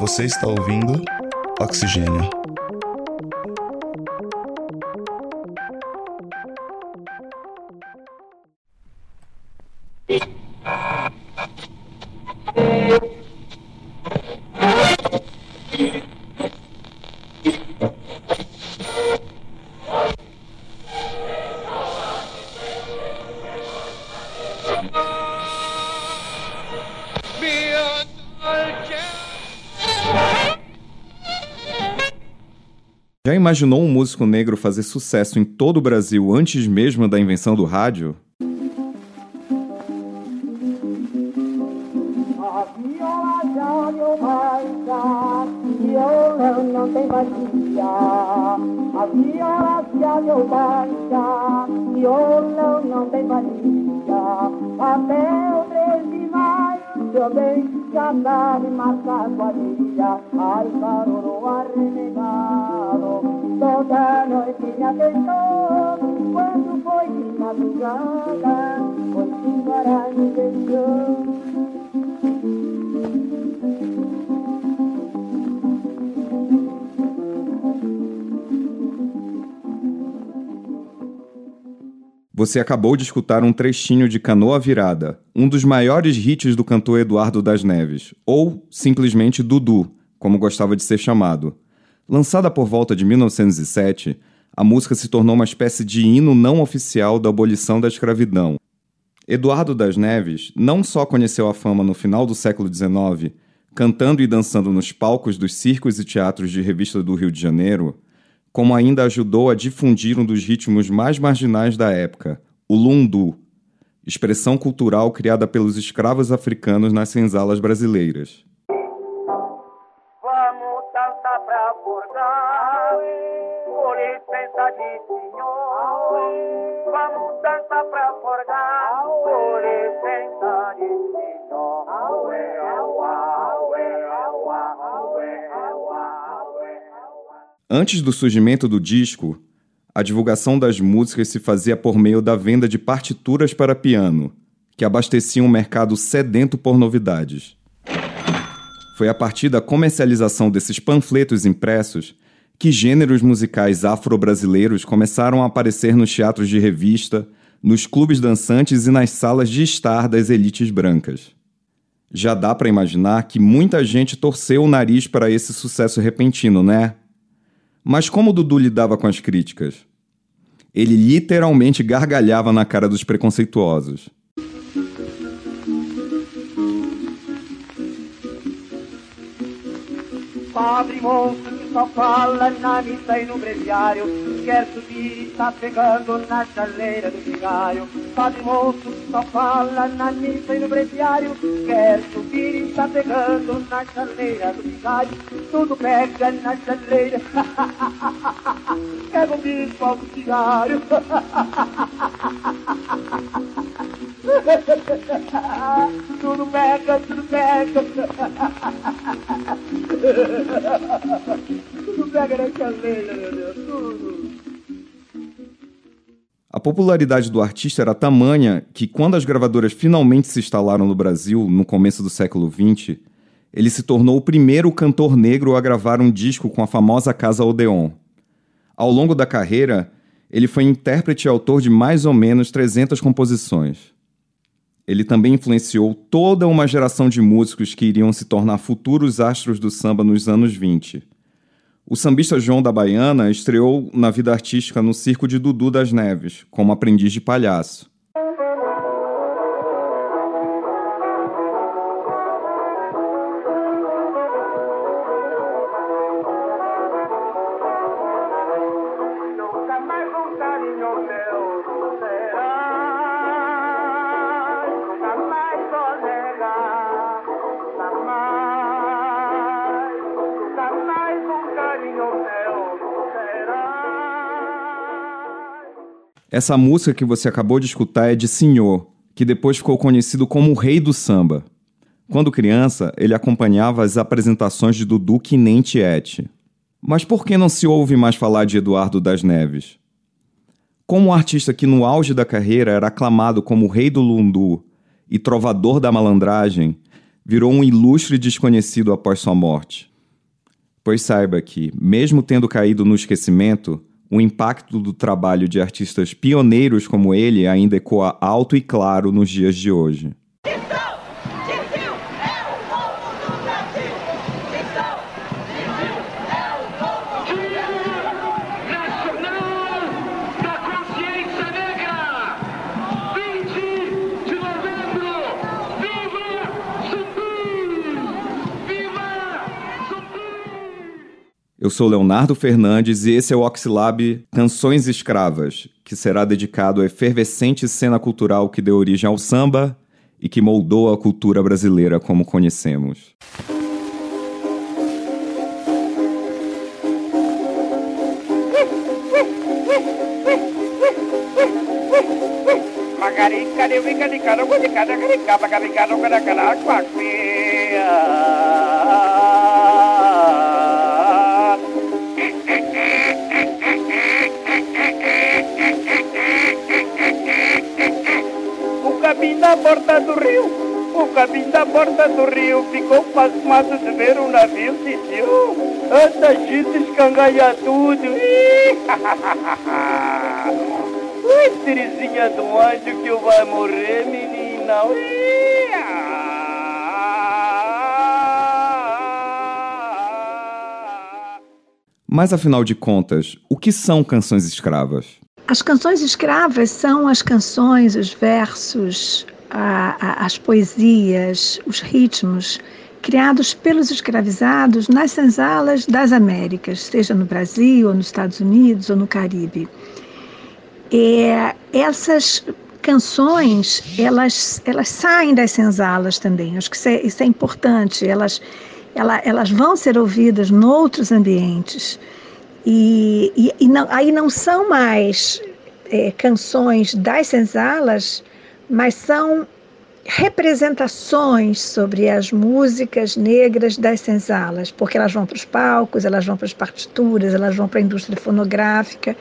Você está ouvindo Oxigênio. Já imaginou um músico negro fazer sucesso em todo o Brasil antes mesmo da invenção do rádio? A viola já deu baixa, violão não tem valia. A viola já deu baixa, violão não tem valia. Até o 3 de maio também já sabe marcar quadrilha. Ai, caroro arrenegado, toda noite me atentou. Quando foi de madrugada, embora me deixou. Você acabou de escutar um trechinho de Canoa Virada, um dos maiores hits do cantor Eduardo das Neves, ou simplesmente Dudu, como gostava de ser chamado. Lançada por volta de 1907, a música se tornou uma espécie de hino não oficial da abolição da escravidão. Eduardo das Neves não só conheceu a fama no final do século XIX, cantando e dançando nos palcos dos circos e teatros de revista do Rio de Janeiro, como ainda ajudou a difundir um dos ritmos mais marginais da época, o lundu, expressão cultural criada pelos escravos africanos nas senzalas brasileiras. De senhor. Vamos dançar pra acordar, por licença de senhor. Auê, auê, auê. Antes do surgimento do disco, a divulgação das músicas se fazia por meio da venda de partituras para piano, que abasteciam um mercado sedento por novidades. Foi a partir da comercialização desses panfletos impressos que gêneros musicais afro-brasileiros começaram a aparecer nos teatros de revista, nos clubes dançantes e nas salas de estar das elites brancas. Já dá para imaginar que muita gente torceu o nariz para esse sucesso repentino, né? Mas como Dudu lidava com as críticas? Ele literalmente gargalhava na cara dos preconceituosos. Monstro só fala na missa e no breviário. Quer subir e tá pegando na chaleira do vigário. Padre que só fala na missa e no breviário. Quer subir e tá pegando na chaleira do vigário. Tudo pega na chaleira. Pega o bispo ao cigarro Tudo pega, tudo pega Tudo pega na chaleira, meu Deus, tudo. A popularidade do artista era tamanha que, quando as gravadoras finalmente se instalaram no Brasil, no começo do século XX, ele se tornou o primeiro cantor negro a gravar um disco com a famosa Casa Odeon. Ao longo da carreira, ele foi intérprete e autor de mais ou menos 300 composições. Ele também influenciou toda uma geração de músicos que iriam se tornar futuros astros do samba nos anos 20. O sambista João da Baiana estreou na vida artística no Circo de Dudu das Neves, como aprendiz de palhaço. Essa música que você acabou de escutar é de Senhor, que depois ficou conhecido como o Rei do Samba. Quando criança, ele acompanhava as apresentações de Dudu que nem Tiete. Mas por que não se ouve mais falar de Eduardo das Neves? Como um artista que no auge da carreira era aclamado como o rei do lundu e trovador da malandragem, virou um ilustre desconhecido após sua morte. Pois saiba que, mesmo tendo caído no esquecimento, o impacto do trabalho de artistas pioneiros como ele ainda ecoa alto e claro nos dias de hoje. Eu sou Leonardo Fernandes e esse é o Oxilab Canções Escravas, que será dedicado à efervescente cena cultural que deu origem ao samba e que moldou a cultura brasileira como conhecemos. Magarica, capim da porta do rio, o capim da porta do rio ficou pasmado de ver um navio sentiu. Anda gente escangalha tudo. Ui, Terezinha do anjo que eu vai morrer, menina. Mas afinal de contas, o que são canções escravas? As canções escravas são as canções, os versos, a, a, as poesias, os ritmos criados pelos escravizados nas senzalas das Américas, seja no Brasil, ou nos Estados Unidos, ou no Caribe. E essas canções, elas, elas saem das senzalas também, acho que isso é, isso é importante, elas, elas, elas vão ser ouvidas em outros ambientes. E, e, e não, aí não são mais é, canções das senzalas, mas são representações sobre as músicas negras das senzalas, porque elas vão para os palcos, elas vão para as partituras, elas vão para a indústria fonográfica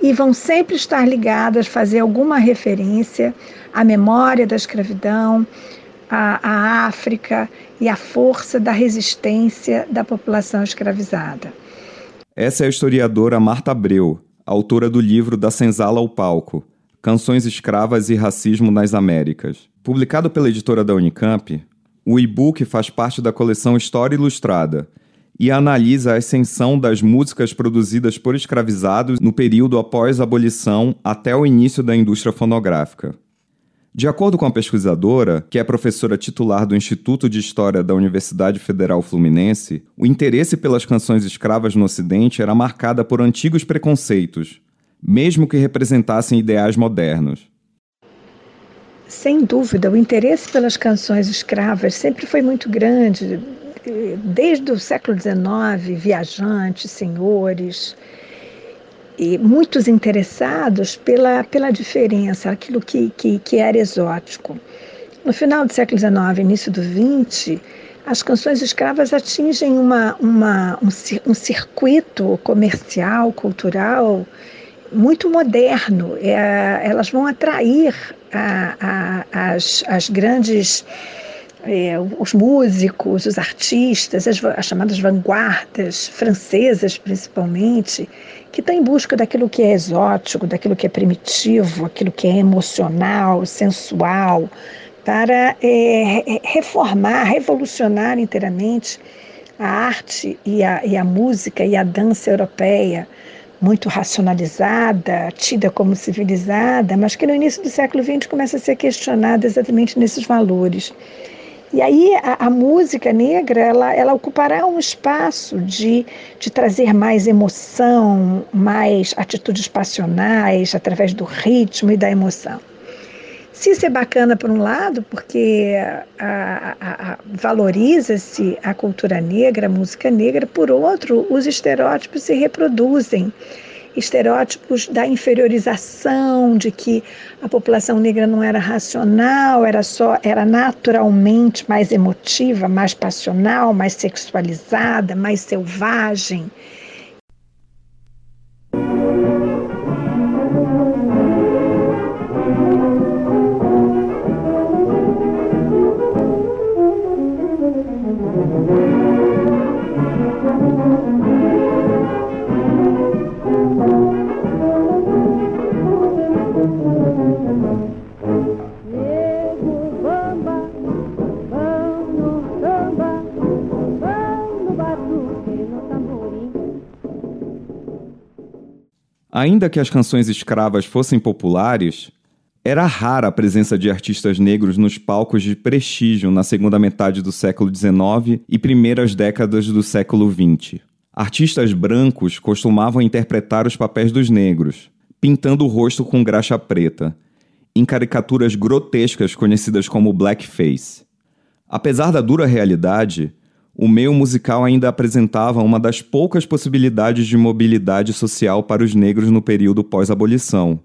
e vão sempre estar ligadas, fazer alguma referência à memória da escravidão, à, à África e à força da resistência da população escravizada. Essa é a historiadora Marta Abreu, autora do livro Da Senzala ao Palco, Canções Escravas e Racismo nas Américas. Publicado pela editora da Unicamp, o e-book faz parte da coleção História Ilustrada e analisa a ascensão das músicas produzidas por escravizados no período após a abolição até o início da indústria fonográfica. De acordo com a pesquisadora, que é professora titular do Instituto de História da Universidade Federal Fluminense, o interesse pelas canções escravas no Ocidente era marcada por antigos preconceitos, mesmo que representassem ideais modernos. Sem dúvida, o interesse pelas canções escravas sempre foi muito grande, desde o século XIX, viajantes, senhores, e muitos interessados pela, pela diferença, aquilo que, que, que era exótico. No final do século XIX, início do XX, as canções escravas atingem uma, uma, um, um circuito comercial, cultural muito moderno. É, elas vão atrair a, a, as, as grandes é, os músicos, os artistas, as, as, chamadas vanguardas francesas principalmente, que estão em busca daquilo que é exótico, daquilo que é primitivo, aquilo que é emocional, sensual, para é, reformar, revolucionar inteiramente a arte e a, e a música e a dança europeia, muito racionalizada, tida como civilizada, mas que no início do século XX começa a ser questionada exatamente nesses valores. E aí a, a, música negra ela, ela ocupará um espaço de, de trazer mais emoção, mais atitudes passionais através do ritmo e da emoção. Se isso é bacana por um lado, porque valoriza-se a cultura negra, a música negra, por outro, os estereótipos se reproduzem estereótipos da inferiorização, de que a população negra não era racional, era só era naturalmente mais emotiva, mais passional, mais sexualizada, mais selvagem. Ainda que as canções escravas fossem populares, era rara a presença de artistas negros nos palcos de prestígio na segunda metade do século XIX e primeiras décadas do século XX. Artistas brancos costumavam interpretar os papéis dos negros, pintando o rosto com graxa preta, em caricaturas grotescas conhecidas como blackface. Apesar da dura realidade, o meio musical ainda apresentava uma das poucas possibilidades de mobilidade social para os negros no período pós-abolição.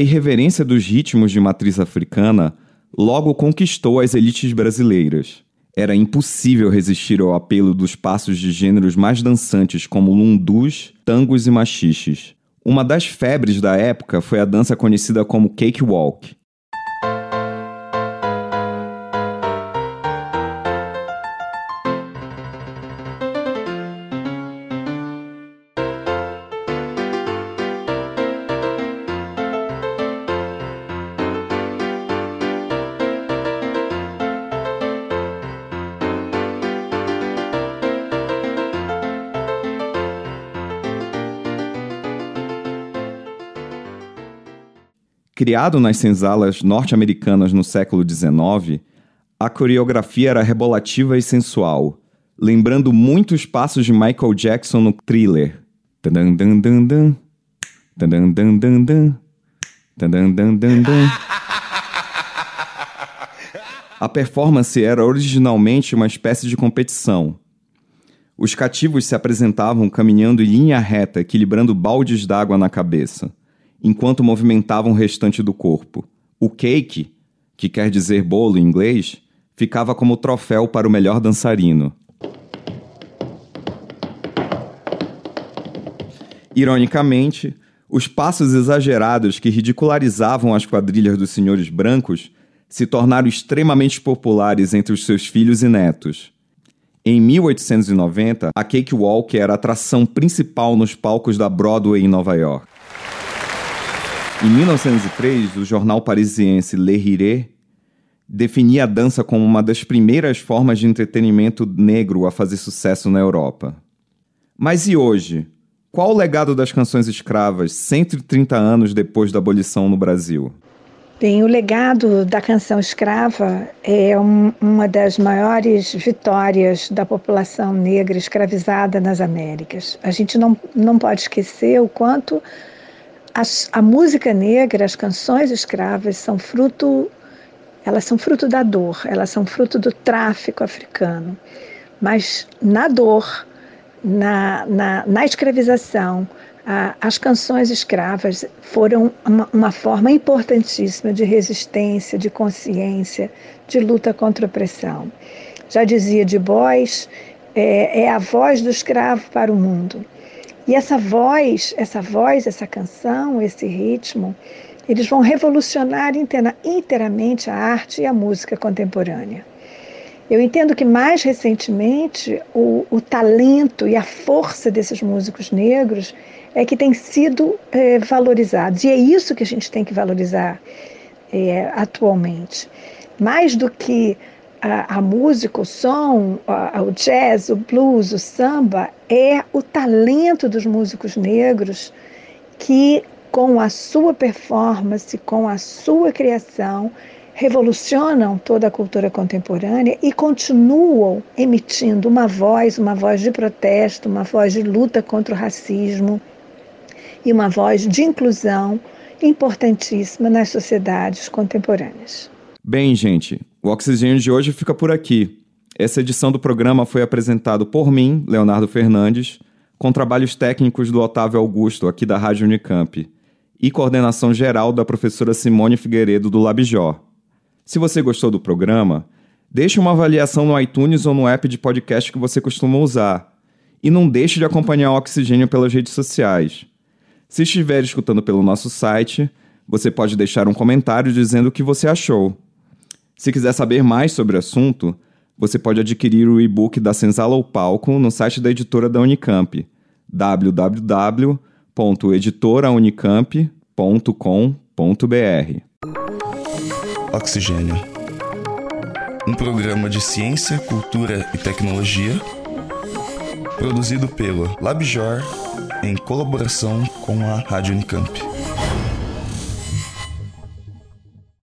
A irreverência dos ritmos de matriz africana logo conquistou as elites brasileiras. Era impossível resistir ao apelo dos passos de gêneros mais dançantes como lundus, tangos e machiches. Uma das febres da época foi a dança conhecida como cakewalk, Criado nas senzalas norte-americanas no século XIX, a coreografia era rebolativa e sensual, lembrando muitos passos de Michael Jackson no thriller. A performance era originalmente uma espécie de competição. Os cativos se apresentavam caminhando em linha reta, equilibrando baldes d'água na cabeça enquanto movimentavam o restante do corpo. O cake, que quer dizer bolo em inglês, ficava como troféu para o melhor dançarino. Ironicamente, os passos exagerados que ridicularizavam as quadrilhas dos senhores brancos se tornaram extremamente populares entre os seus filhos e netos. Em 1890, a Cakewalk era a atração principal nos palcos da Broadway em Nova York. Em 1903, o jornal parisiense Le definia a dança como uma das primeiras formas de entretenimento negro a fazer sucesso na Europa. Mas e hoje? Qual o legado das canções escravas 130 anos depois da abolição no Brasil? Bem, o legado da canção escrava é um, uma das maiores vitórias da população negra escravizada nas Américas. A gente não, não pode esquecer o quanto as, a música negra, as canções escravas são fruto, elas são fruto da dor, elas são fruto do tráfico africano. Mas na dor, na, na, na escravização, a, as canções escravas foram uma, uma forma importantíssima de resistência, de consciência, de luta contra a opressão. Já dizia de Bois, é, é a voz do escravo para o mundo. E essa voz, essa voz, essa canção, esse ritmo, eles vão revolucionar inteiramente a arte e a música contemporânea. Eu entendo que mais recentemente o, o talento e a força desses músicos negros é que tem sido é, valorizados. E é isso que a gente tem que valorizar é, atualmente. Mais do que a, a música, o som, a, o jazz, o blues, o samba, é o talento dos músicos negros que, com a sua performance, com a sua criação, revolucionam toda a cultura contemporânea e continuam emitindo uma voz, uma voz de protesto, uma voz de luta contra o racismo e uma voz de inclusão importantíssima nas sociedades contemporâneas. Bem, gente, o Oxigênio de hoje fica por aqui. Essa edição do programa foi apresentado por mim, Leonardo Fernandes, com trabalhos técnicos do Otávio Augusto, aqui da Rádio Unicamp, e coordenação geral da professora Simone Figueiredo, do Labjó. Se você gostou do programa, deixe uma avaliação no iTunes ou no app de podcast que você costuma usar. E não deixe de acompanhar o Oxigênio pelas redes sociais. Se estiver escutando pelo nosso site, você pode deixar um comentário dizendo o que você achou. Se quiser saber mais sobre o assunto, você pode adquirir o e-book da Senzala ao Palco no site da editora da Unicamp, www.editoraunicamp.com.br. Oxigênio. Um programa de ciência, cultura e tecnologia produzido pelo LabJor em colaboração com a Rádio Unicamp.